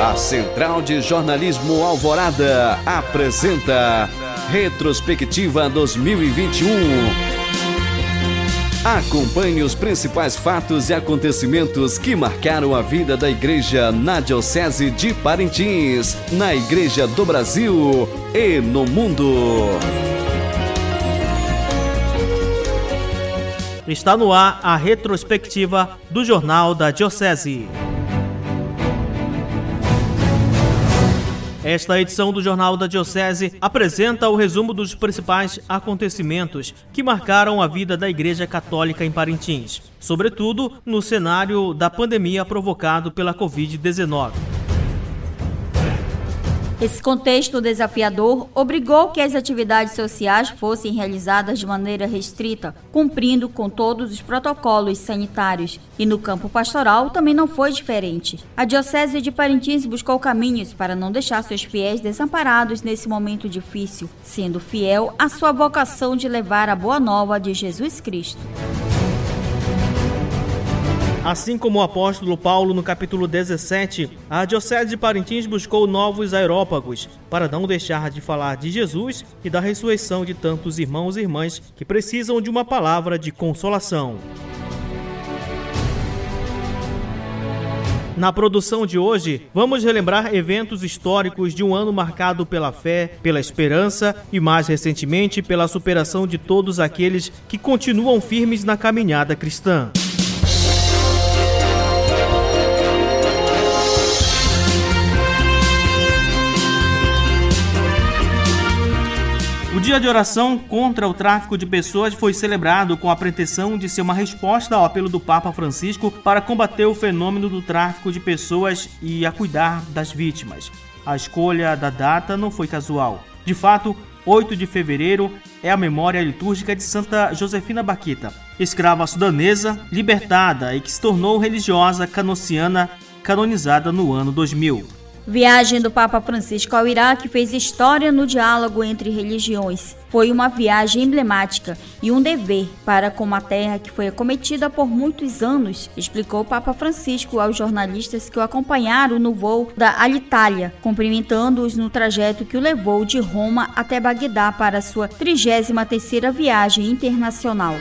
A Central de Jornalismo Alvorada apresenta Retrospectiva 2021. Acompanhe os principais fatos e acontecimentos que marcaram a vida da igreja na Diocese de Parintins, na Igreja do Brasil e no mundo. Está no ar a retrospectiva do Jornal da Diocese. Esta edição do Jornal da Diocese apresenta o resumo dos principais acontecimentos que marcaram a vida da Igreja Católica em Parintins, sobretudo no cenário da pandemia provocado pela Covid-19. Esse contexto desafiador obrigou que as atividades sociais fossem realizadas de maneira restrita, cumprindo com todos os protocolos sanitários. E no campo pastoral também não foi diferente. A Diocese de Parintins buscou caminhos para não deixar seus fiéis desamparados nesse momento difícil, sendo fiel à sua vocação de levar a boa nova de Jesus Cristo. Assim como o apóstolo Paulo no capítulo 17, a Diocese de Parintins buscou novos aerópagos para não deixar de falar de Jesus e da ressurreição de tantos irmãos e irmãs que precisam de uma palavra de consolação. Na produção de hoje, vamos relembrar eventos históricos de um ano marcado pela fé, pela esperança e, mais recentemente, pela superação de todos aqueles que continuam firmes na caminhada cristã. O dia de oração contra o tráfico de pessoas foi celebrado com a pretensão de ser uma resposta ao apelo do Papa Francisco para combater o fenômeno do tráfico de pessoas e a cuidar das vítimas. A escolha da data não foi casual. De fato, 8 de fevereiro é a memória litúrgica de Santa Josefina Baquita, escrava sudanesa libertada e que se tornou religiosa canociana canonizada no ano 2000. Viagem do Papa Francisco ao Iraque fez história no diálogo entre religiões. Foi uma viagem emblemática e um dever para com uma terra que foi acometida por muitos anos, explicou o Papa Francisco aos jornalistas que o acompanharam no voo da Alitalia, cumprimentando-os no trajeto que o levou de Roma até Bagdá para sua 33ª viagem internacional.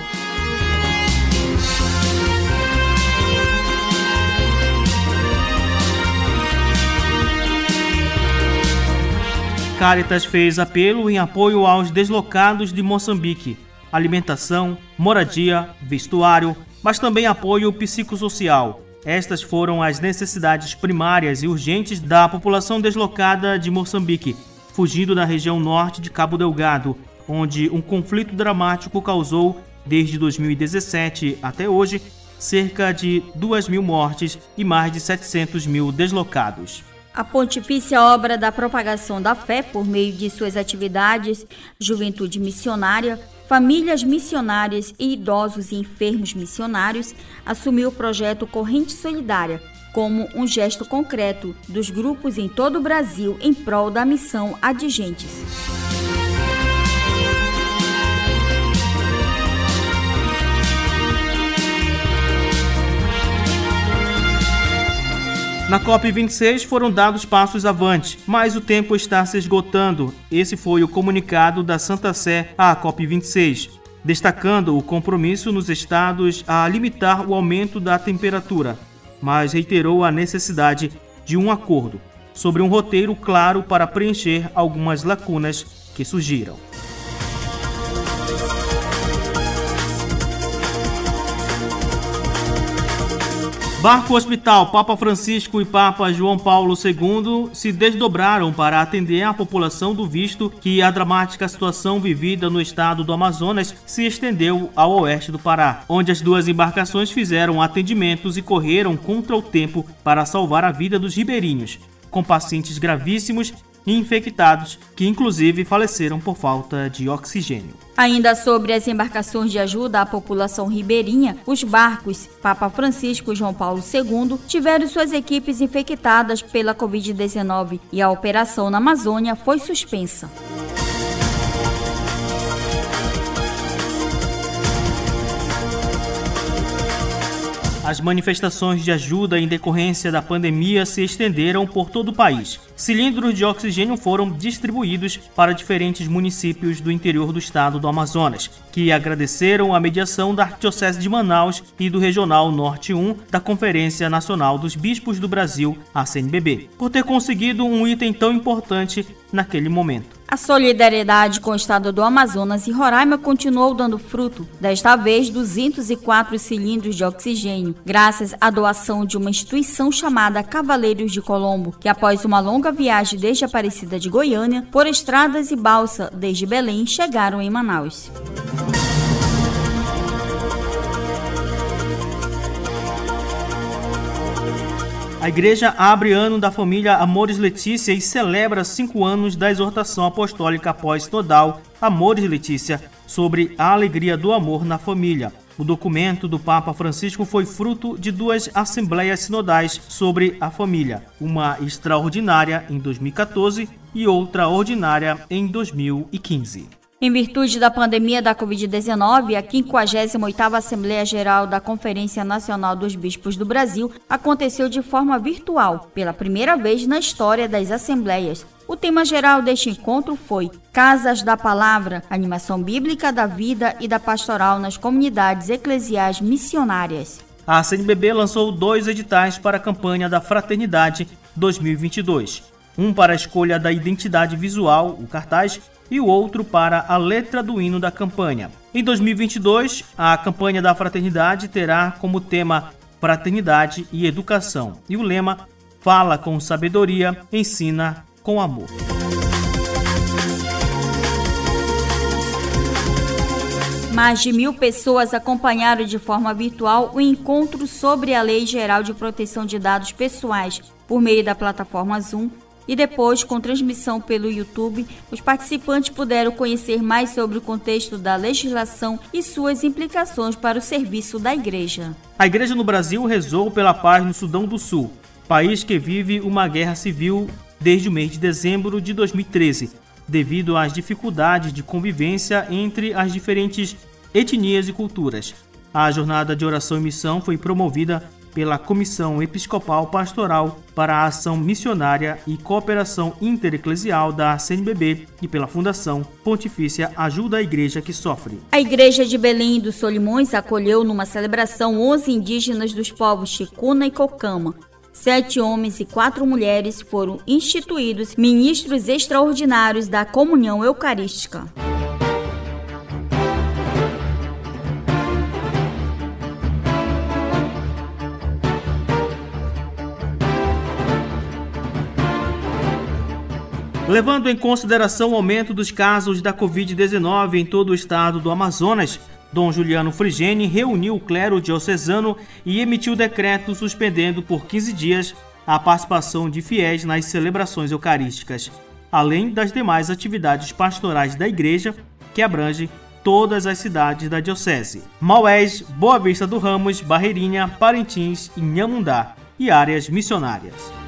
Caritas fez apelo em apoio aos deslocados de Moçambique, alimentação, moradia, vestuário, mas também apoio psicossocial. Estas foram as necessidades primárias e urgentes da população deslocada de Moçambique, fugindo da região norte de Cabo Delgado, onde um conflito dramático causou, desde 2017 até hoje, cerca de 2 mil mortes e mais de 700 mil deslocados. A Pontifícia Obra da Propagação da Fé, por meio de suas atividades, juventude missionária, famílias missionárias e idosos e enfermos missionários, assumiu o projeto Corrente Solidária como um gesto concreto dos grupos em todo o Brasil em prol da missão Adigentes. Na COP26 foram dados passos avante, mas o tempo está se esgotando. Esse foi o comunicado da Santa Sé à COP26, destacando o compromisso nos estados a limitar o aumento da temperatura, mas reiterou a necessidade de um acordo sobre um roteiro claro para preencher algumas lacunas que surgiram. Barco Hospital, Papa Francisco e Papa João Paulo II se desdobraram para atender a população do visto que a dramática situação vivida no estado do Amazonas se estendeu ao oeste do Pará, onde as duas embarcações fizeram atendimentos e correram contra o tempo para salvar a vida dos ribeirinhos, com pacientes gravíssimos infectados, que inclusive faleceram por falta de oxigênio. Ainda sobre as embarcações de ajuda à população ribeirinha, os barcos Papa Francisco e João Paulo II tiveram suas equipes infectadas pela Covid-19 e a operação na Amazônia foi suspensa. As manifestações de ajuda em decorrência da pandemia se estenderam por todo o país. Cilindros de oxigênio foram distribuídos para diferentes municípios do interior do estado do Amazonas, que agradeceram a mediação da Arquidiocese de Manaus e do Regional Norte 1 da Conferência Nacional dos Bispos do Brasil, a CNBB, por ter conseguido um item tão importante naquele momento. A solidariedade com o estado do Amazonas e Roraima continuou dando fruto, desta vez 204 cilindros de oxigênio, graças à doação de uma instituição chamada Cavaleiros de Colombo, que após uma longa viagem desde Aparecida de Goiânia, por estradas e balsa desde Belém, chegaram em Manaus. A igreja abre ano da família Amores Letícia e celebra cinco anos da exortação apostólica pós-nodal Amores Letícia sobre a alegria do amor na família. O documento do Papa Francisco foi fruto de duas assembleias sinodais sobre a família, uma extraordinária em 2014 e outra ordinária em 2015. Em virtude da pandemia da Covid-19, a 58ª Assembleia Geral da Conferência Nacional dos Bispos do Brasil aconteceu de forma virtual, pela primeira vez na história das assembleias. O tema geral deste encontro foi Casas da Palavra, animação bíblica da vida e da pastoral nas comunidades eclesiais missionárias. A CNBB lançou dois editais para a campanha da Fraternidade 2022. Um para a escolha da identidade visual, o cartaz, e o outro para a letra do hino da campanha. Em 2022, a campanha da fraternidade terá como tema Fraternidade e Educação e o lema Fala com sabedoria, ensina com amor. Mais de mil pessoas acompanharam de forma virtual o encontro sobre a Lei Geral de Proteção de Dados Pessoais por meio da plataforma Zoom e depois, com transmissão pelo YouTube, os participantes puderam conhecer mais sobre o contexto da legislação e suas implicações para o serviço da igreja. A igreja no Brasil rezou pela paz no Sudão do Sul, país que vive uma guerra civil desde o mês de dezembro de 2013, devido às dificuldades de convivência entre as diferentes etnias e culturas. A jornada de oração e missão foi promovida pela Comissão Episcopal Pastoral para a Ação Missionária e Cooperação Intereclesial da CNBB e pela Fundação Pontifícia Ajuda a Igreja que Sofre. A Igreja de Belém dos Solimões acolheu numa celebração 11 indígenas dos povos Chicuna e Cocama. Sete homens e quatro mulheres foram instituídos ministros extraordinários da comunhão eucarística. Levando em consideração o aumento dos casos da Covid-19 em todo o estado do Amazonas, Dom Juliano Frigene reuniu o clero diocesano e emitiu decreto suspendendo por 15 dias a participação de fiéis nas celebrações eucarísticas, além das demais atividades pastorais da igreja, que abrange todas as cidades da diocese: Maués, Boa Vista do Ramos, Barreirinha, Parintins e Nhamundá, e áreas missionárias.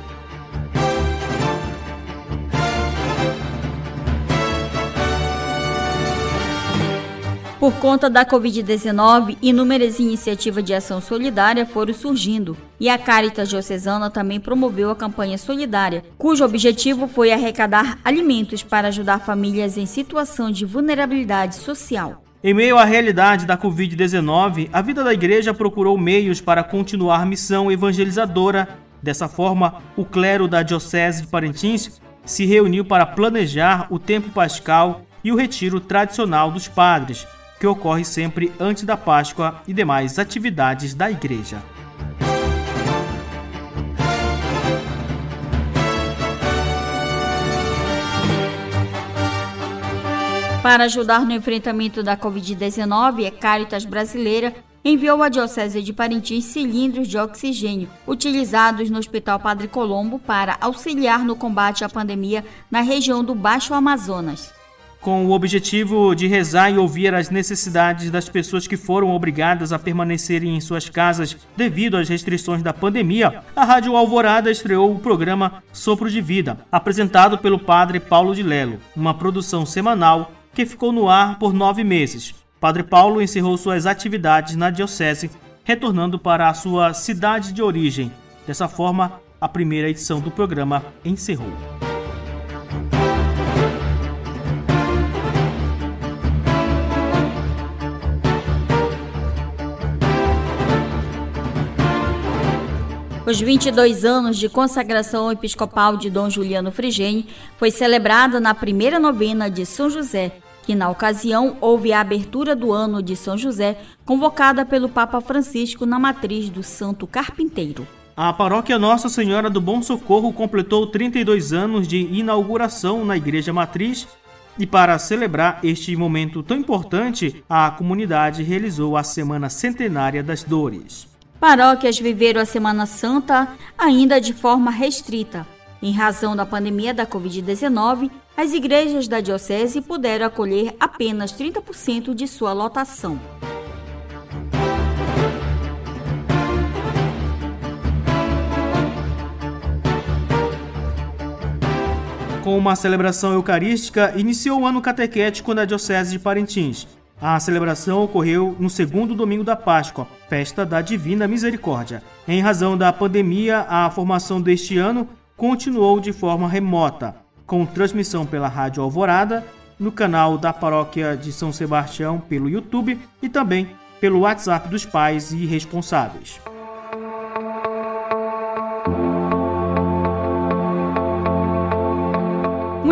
Por conta da Covid-19, inúmeras iniciativas de ação solidária foram surgindo, e a Caritas Diocesana também promoveu a campanha solidária, cujo objetivo foi arrecadar alimentos para ajudar famílias em situação de vulnerabilidade social. Em meio à realidade da Covid-19, a vida da igreja procurou meios para continuar missão evangelizadora. Dessa forma, o clero da Diocese de Parintins se reuniu para planejar o tempo pascal e o retiro tradicional dos padres, que ocorre sempre antes da Páscoa e demais atividades da igreja. Para ajudar no enfrentamento da Covid-19, a Caritas Brasileira enviou à Diocese de Parintins cilindros de oxigênio utilizados no Hospital Padre Colombo para auxiliar no combate à pandemia na região do Baixo Amazonas com o objetivo de rezar e ouvir as necessidades das pessoas que foram obrigadas a permanecerem em suas casas devido às restrições da pandemia, a Rádio Alvorada estreou o programa Sopro de Vida, apresentado pelo padre Paulo de Lelo, uma produção semanal que ficou no ar por nove meses. Padre Paulo encerrou suas atividades na Diocese retornando para a sua cidade de origem. Dessa forma, a primeira edição do programa encerrou. Os 22 anos de consagração episcopal de Dom Juliano Frigene foi celebrada na primeira novena de São José, que na ocasião houve a abertura do ano de São José, convocada pelo Papa Francisco na matriz do Santo Carpinteiro. A paróquia Nossa Senhora do Bom Socorro completou 32 anos de inauguração na Igreja Matriz e para celebrar este momento tão importante, a comunidade realizou a Semana Centenária das Dores. Paróquias viveram a Semana Santa ainda de forma restrita. Em razão da pandemia da Covid-19, as igrejas da Diocese puderam acolher apenas 30% de sua lotação. Com uma celebração eucarística, iniciou o ano catequético na Diocese de Parintins. A celebração ocorreu no segundo domingo da Páscoa, festa da Divina Misericórdia. Em razão da pandemia, a formação deste ano continuou de forma remota, com transmissão pela Rádio Alvorada, no canal da Paróquia de São Sebastião pelo YouTube e também pelo WhatsApp dos pais e responsáveis.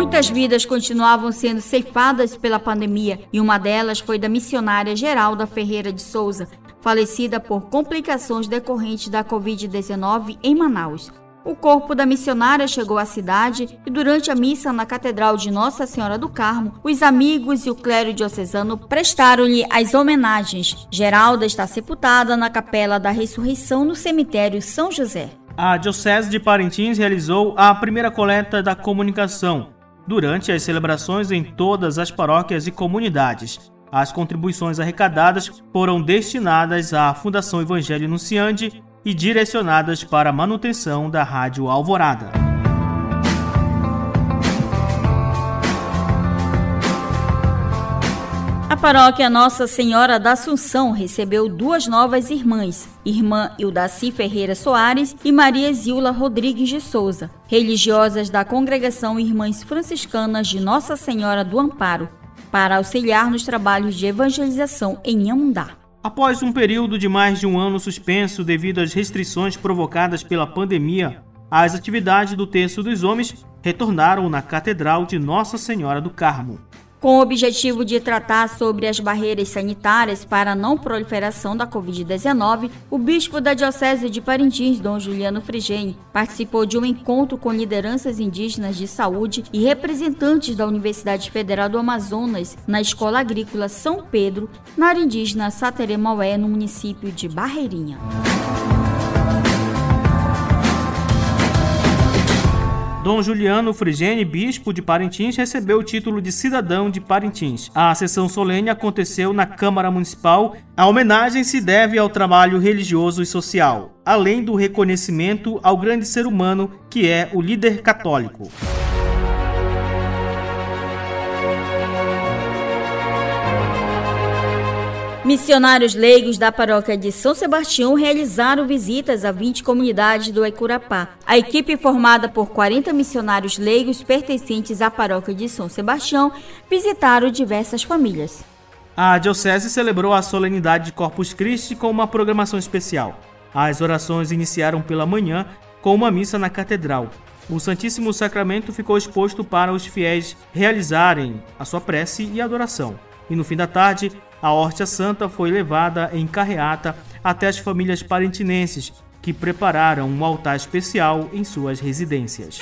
Muitas vidas continuavam sendo ceifadas pela pandemia e uma delas foi da missionária Geralda Ferreira de Souza, falecida por complicações decorrentes da Covid-19 em Manaus. O corpo da missionária chegou à cidade e, durante a missa na Catedral de Nossa Senhora do Carmo, os amigos e o clero diocesano prestaram-lhe as homenagens. Geralda está sepultada na Capela da Ressurreição no cemitério São José. A Diocese de Parintins realizou a primeira coleta da comunicação durante as celebrações em todas as paróquias e comunidades. As contribuições arrecadadas foram destinadas à Fundação Evangelho Anunciante e direcionadas para a manutenção da Rádio Alvorada. Paróquia Nossa Senhora da Assunção recebeu duas novas irmãs, irmã Ildaci Ferreira Soares e Maria Zilda Rodrigues de Souza, religiosas da congregação Irmãs Franciscanas de Nossa Senhora do Amparo, para auxiliar nos trabalhos de evangelização em Amundá. Após um período de mais de um ano suspenso devido às restrições provocadas pela pandemia, as atividades do Terço dos Homens retornaram na Catedral de Nossa Senhora do Carmo com o objetivo de tratar sobre as barreiras sanitárias para a não proliferação da Covid-19, o bispo da Diocese de Parintins, Dom Juliano Frigene, participou de um encontro com lideranças indígenas de saúde e representantes da Universidade Federal do Amazonas na Escola Agrícola São Pedro, na área indígena Sateremaué, no município de Barreirinha. Dom Juliano Frigene, bispo de Parintins, recebeu o título de cidadão de Parintins. A sessão solene aconteceu na Câmara Municipal. A homenagem se deve ao trabalho religioso e social, além do reconhecimento ao grande ser humano que é o líder católico. Missionários leigos da paróquia de São Sebastião realizaram visitas a 20 comunidades do Ecurapá. A equipe, formada por 40 missionários leigos pertencentes à paróquia de São Sebastião, visitaram diversas famílias. A Diocese celebrou a solenidade de Corpus Christi com uma programação especial. As orações iniciaram pela manhã com uma missa na Catedral. O Santíssimo Sacramento ficou exposto para os fiéis realizarem a sua prece e adoração. E no fim da tarde, a hóstia santa foi levada em carreata até as famílias parentinenses, que prepararam um altar especial em suas residências.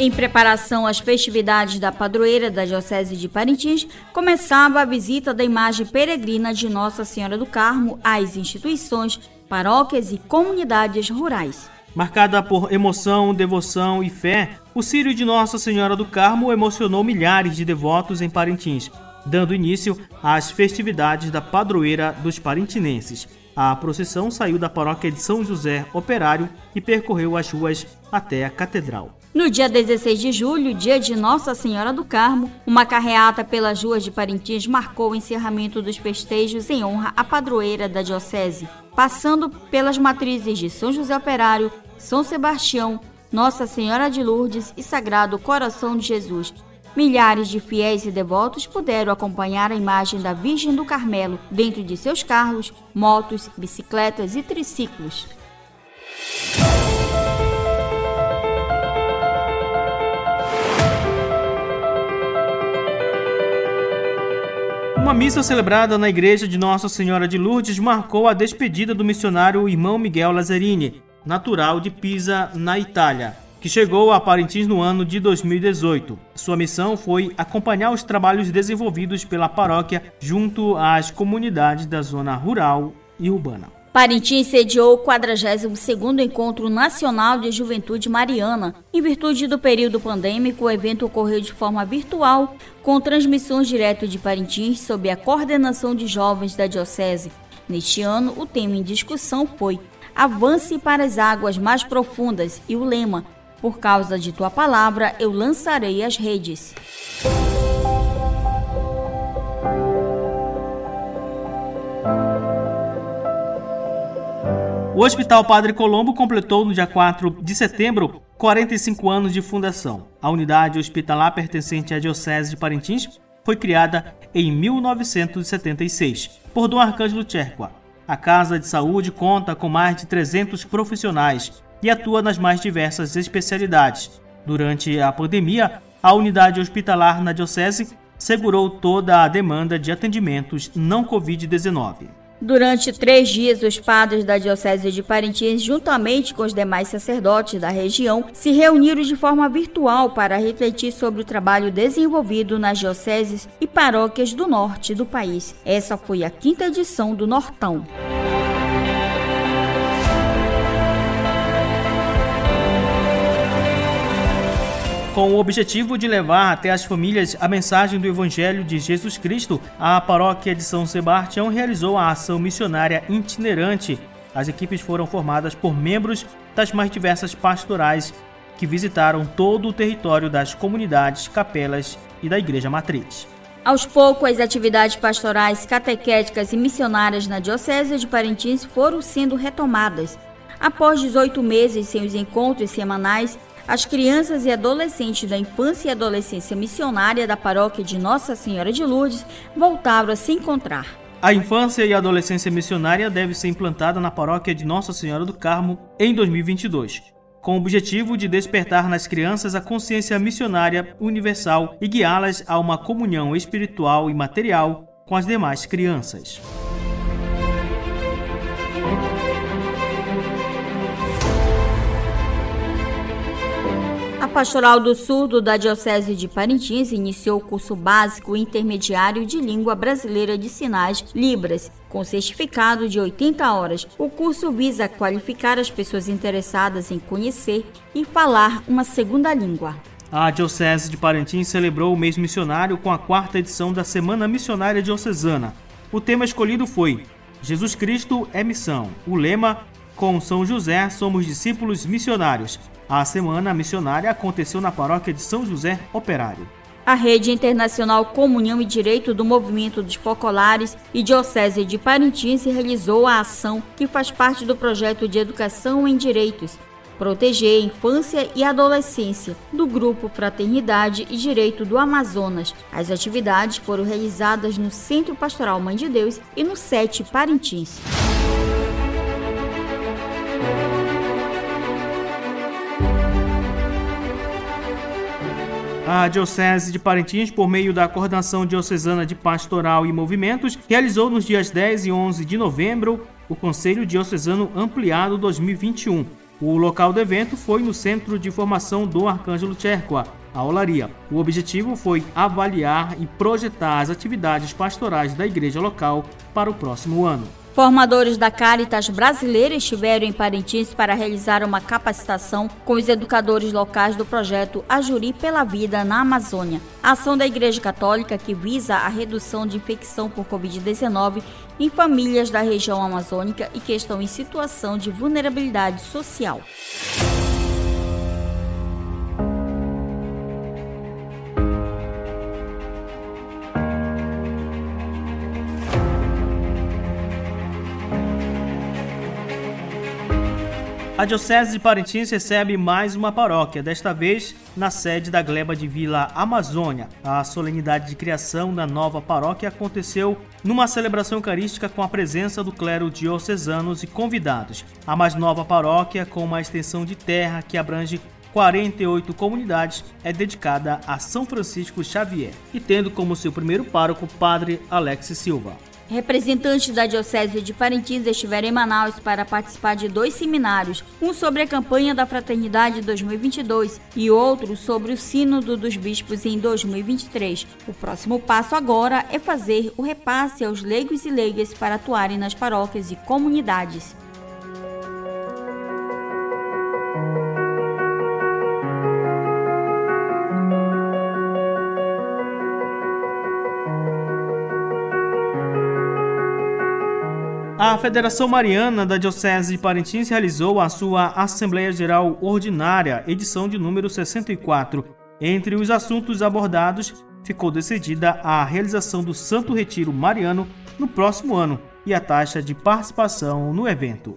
Em preparação às festividades da padroeira da Diocese de Parintins, começava a visita da imagem peregrina de Nossa Senhora do Carmo às instituições, paróquias e comunidades rurais. Marcada por emoção, devoção e fé, o Círio de Nossa Senhora do Carmo emocionou milhares de devotos em Parintins, dando início às festividades da padroeira dos parintinenses. A procissão saiu da paróquia de São José Operário e percorreu as ruas até a catedral. No dia 16 de julho, dia de Nossa Senhora do Carmo, uma carreata pelas ruas de Parintins marcou o encerramento dos festejos em honra à padroeira da Diocese, passando pelas matrizes de São José Operário, São Sebastião, Nossa Senhora de Lourdes e Sagrado Coração de Jesus. Milhares de fiéis e devotos puderam acompanhar a imagem da Virgem do Carmelo dentro de seus carros, motos, bicicletas e triciclos. Uma missa celebrada na igreja de Nossa Senhora de Lourdes marcou a despedida do missionário irmão Miguel Lazzarini, natural de Pisa, na Itália, que chegou a Parintins no ano de 2018. Sua missão foi acompanhar os trabalhos desenvolvidos pela paróquia junto às comunidades da zona rural e urbana. Parintins sediou o 42º Encontro Nacional de Juventude Mariana. Em virtude do período pandêmico, o evento ocorreu de forma virtual, com transmissões direto de Parintins sob a coordenação de jovens da Diocese. Neste ano, o tema em discussão foi Avance para as águas mais profundas e o lema Por causa de tua palavra, eu lançarei as redes. O Hospital Padre Colombo completou no dia 4 de setembro 45 anos de fundação. A unidade hospitalar pertencente à Diocese de Parintins foi criada em 1976 por Dom Arcângelo Tcherqua. A Casa de Saúde conta com mais de 300 profissionais e atua nas mais diversas especialidades. Durante a pandemia, a unidade hospitalar na Diocese segurou toda a demanda de atendimentos não Covid-19. Durante três dias, os padres da Diocese de Parintins, juntamente com os demais sacerdotes da região, se reuniram de forma virtual para refletir sobre o trabalho desenvolvido nas dioceses e paróquias do norte do país. Essa foi a quinta edição do Nortão. Com o objetivo de levar até as famílias a mensagem do Evangelho de Jesus Cristo, a paróquia de São Sebastião realizou a ação missionária itinerante. As equipes foram formadas por membros das mais diversas pastorais que visitaram todo o território das comunidades, capelas e da Igreja Matriz. Aos poucos, as atividades pastorais, catequéticas e missionárias na Diocese de Parintins foram sendo retomadas. Após 18 meses sem os encontros semanais, as crianças e adolescentes da infância e adolescência missionária da paróquia de Nossa Senhora de Lourdes voltaram a se encontrar. A infância e adolescência missionária deve ser implantada na paróquia de Nossa Senhora do Carmo em 2022, com o objetivo de despertar nas crianças a consciência missionária universal e guiá-las a uma comunhão espiritual e material com as demais crianças. Pastoral do Surdo da Diocese de Parintins iniciou o curso básico intermediário de língua brasileira de sinais Libras, com certificado de 80 horas. O curso visa qualificar as pessoas interessadas em conhecer e falar uma segunda língua. A Diocese de Parintins celebrou o mês missionário com a quarta edição da Semana Missionária Diocesana. O tema escolhido foi Jesus Cristo é Missão. O lema com São José somos discípulos missionários. A semana missionária aconteceu na paróquia de São José Operário. A Rede Internacional Comunhão e Direito do Movimento dos Focolares e Diocese de Parintins realizou a ação que faz parte do projeto de educação em direitos, proteger a infância e adolescência do grupo Fraternidade e Direito do Amazonas. As atividades foram realizadas no Centro Pastoral Mãe de Deus e no SETE Parintins. A Diocese de Parintins, por meio da Coordenação Diocesana de Pastoral e Movimentos, realizou nos dias 10 e 11 de novembro o Conselho Diocesano Ampliado 2021. O local do evento foi no Centro de Formação do Arcângelo Tcherqua, a Olaria. O objetivo foi avaliar e projetar as atividades pastorais da igreja local para o próximo ano. Formadores da Caritas brasileira estiveram em Parintins para realizar uma capacitação com os educadores locais do projeto Ajuri pela Vida na Amazônia, ação da Igreja Católica que visa a redução de infecção por Covid-19 em famílias da região amazônica e que estão em situação de vulnerabilidade social. A Diocese de Parintins recebe mais uma paróquia, desta vez na sede da Gleba de Vila Amazônia. A solenidade de criação da nova paróquia aconteceu numa celebração eucarística com a presença do clero diocesanos e convidados. A mais nova paróquia, com uma extensão de terra que abrange 48 comunidades, é dedicada a São Francisco Xavier e tendo como seu primeiro pároco Padre Alex Silva. Representantes da Diocese de Parintins estiveram em Manaus para participar de dois seminários, um sobre a campanha da Fraternidade 2022 e outro sobre o Sínodo dos Bispos em 2023. O próximo passo agora é fazer o repasse aos leigos e leigas para atuarem nas paróquias e comunidades. A Federação Mariana da Diocese de Parintins realizou a sua Assembleia Geral Ordinária, edição de número 64. Entre os assuntos abordados, ficou decidida a realização do Santo Retiro Mariano no próximo ano e a taxa de participação no evento.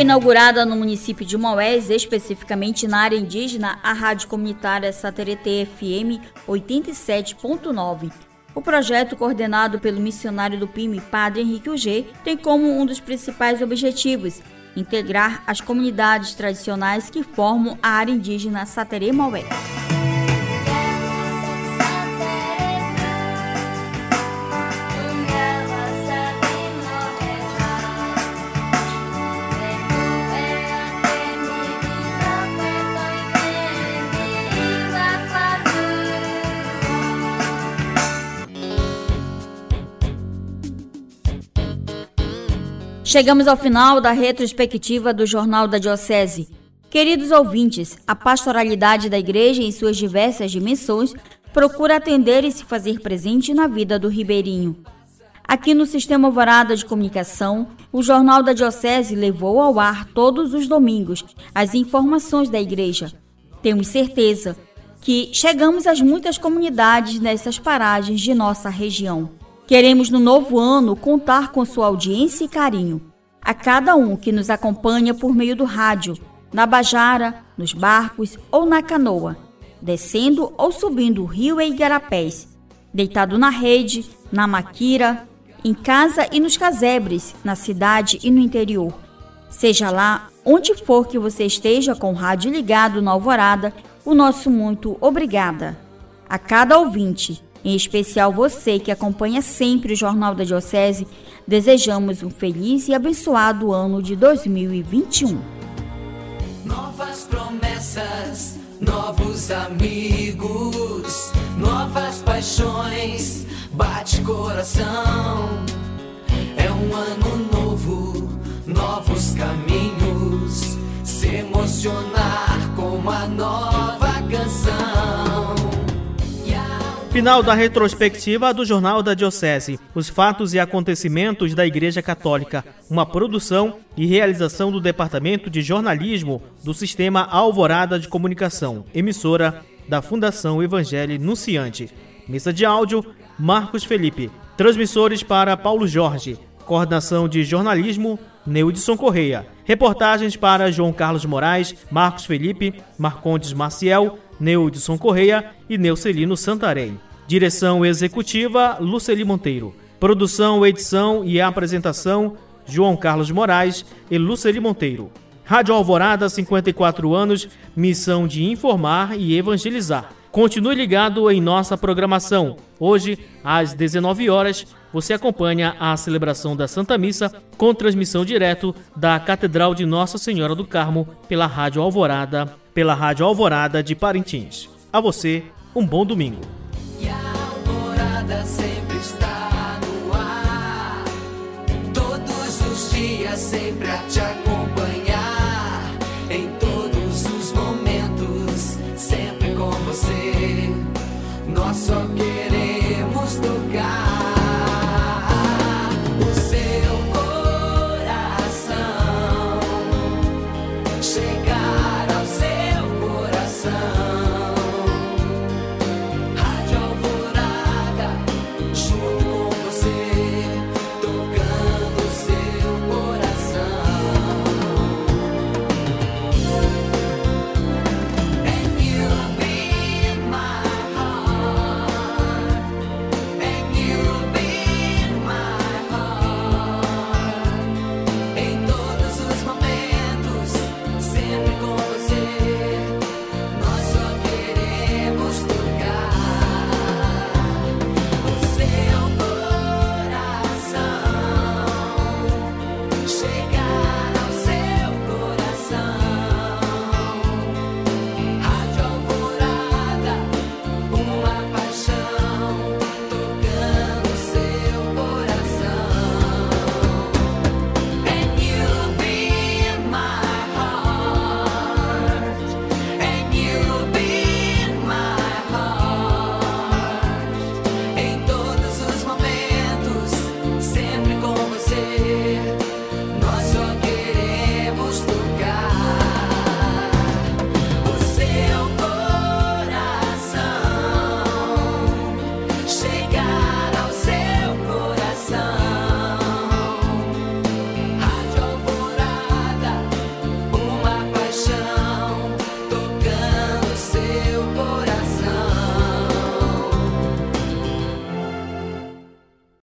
Foi inaugurada no município de Maués, especificamente na área indígena, a rádio comunitária Saterete FM 87.9. O projeto, coordenado pelo missionário do PIME, Padre Henrique Ugê, tem como um dos principais objetivos integrar as comunidades tradicionais que formam a área indígena Saterê Maués. Chegamos ao final da retrospectiva do Jornal da Diocese. Queridos ouvintes, a pastoralidade da Igreja em suas diversas dimensões procura atender e se fazer presente na vida do ribeirinho. Aqui no Sistema Alvorada de Comunicação, o Jornal da Diocese levou ao ar todos os domingos as informações da Igreja. Temos certeza que chegamos às muitas comunidades nessas paragens de nossa região. Queremos no novo ano contar com sua audiência e carinho. A cada um que nos acompanha por meio do rádio, na Bajara, nos barcos ou na canoa, descendo ou subindo o rio e igarapés, deitado na rede, na maquira, em casa e nos casebres, na cidade e no interior. Seja lá onde for que você esteja com o rádio ligado na alvorada, o nosso muito obrigada. A cada ouvinte, em especial você que acompanha sempre o Jornal da Diocese, desejamos um feliz e abençoado ano de 2021. Novas promessas, novos amigos, novas paixões, bate coração. É um ano novo, novos caminhos, se emocionar Final da retrospectiva do Jornal da Diocese. Os fatos e acontecimentos da Igreja Católica. Uma produção e realização do Departamento de Jornalismo do Sistema Alvorada de Comunicação, emissora da Fundação Evangelho Nunciante. Mesa de áudio, Marcos Felipe. Transmissores para Paulo Jorge. Coordenação de jornalismo, Neudson Correia. Reportagens para João Carlos Moraes, Marcos Felipe, Marcondes Maciel, Neudson Correia e Neucelino Santarém. Direção executiva, Luceli Monteiro. Produção, edição e apresentação, João Carlos Moraes e Luceli Monteiro. Rádio Alvorada, 54 anos, missão de informar e evangelizar. Continue ligado em nossa programação. Hoje, às 19 horas, você acompanha a celebração da Santa Missa com transmissão direto da Catedral de Nossa Senhora do Carmo pela Rádio Alvorada, pela Rádio Alvorada de Parintins. A você, um bom domingo. Sempre a te acompanhar, em todos os momentos, sempre com você.